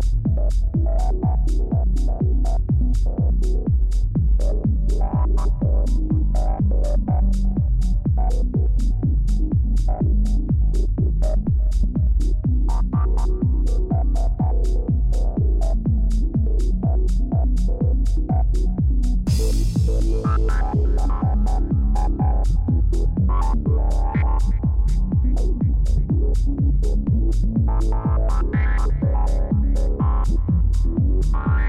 Thank you. Bye.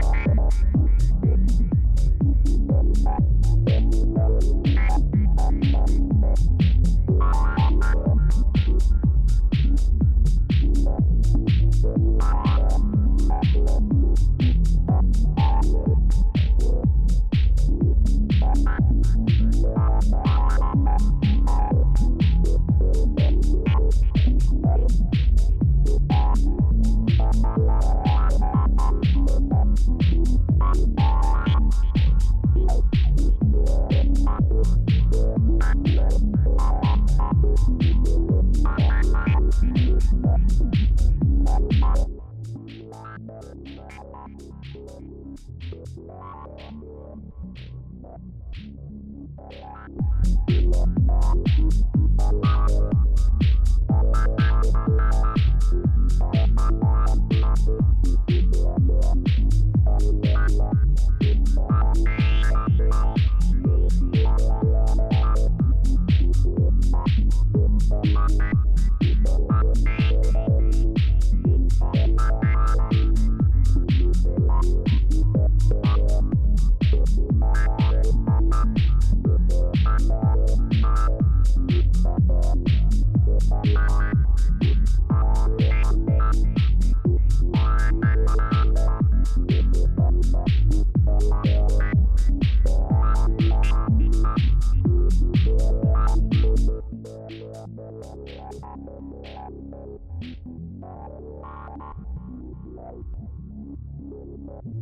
Thank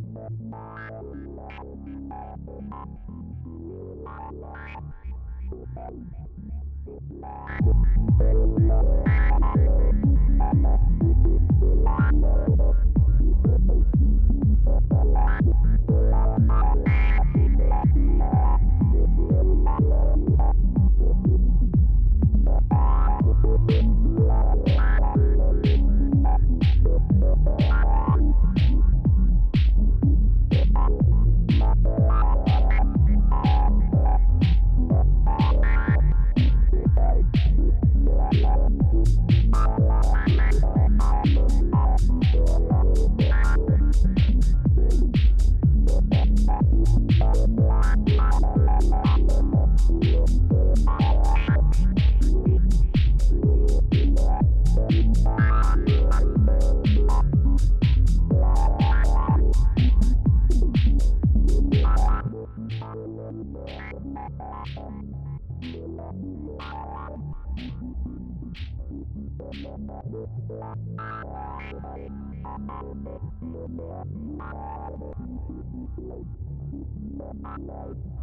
you. Thank you.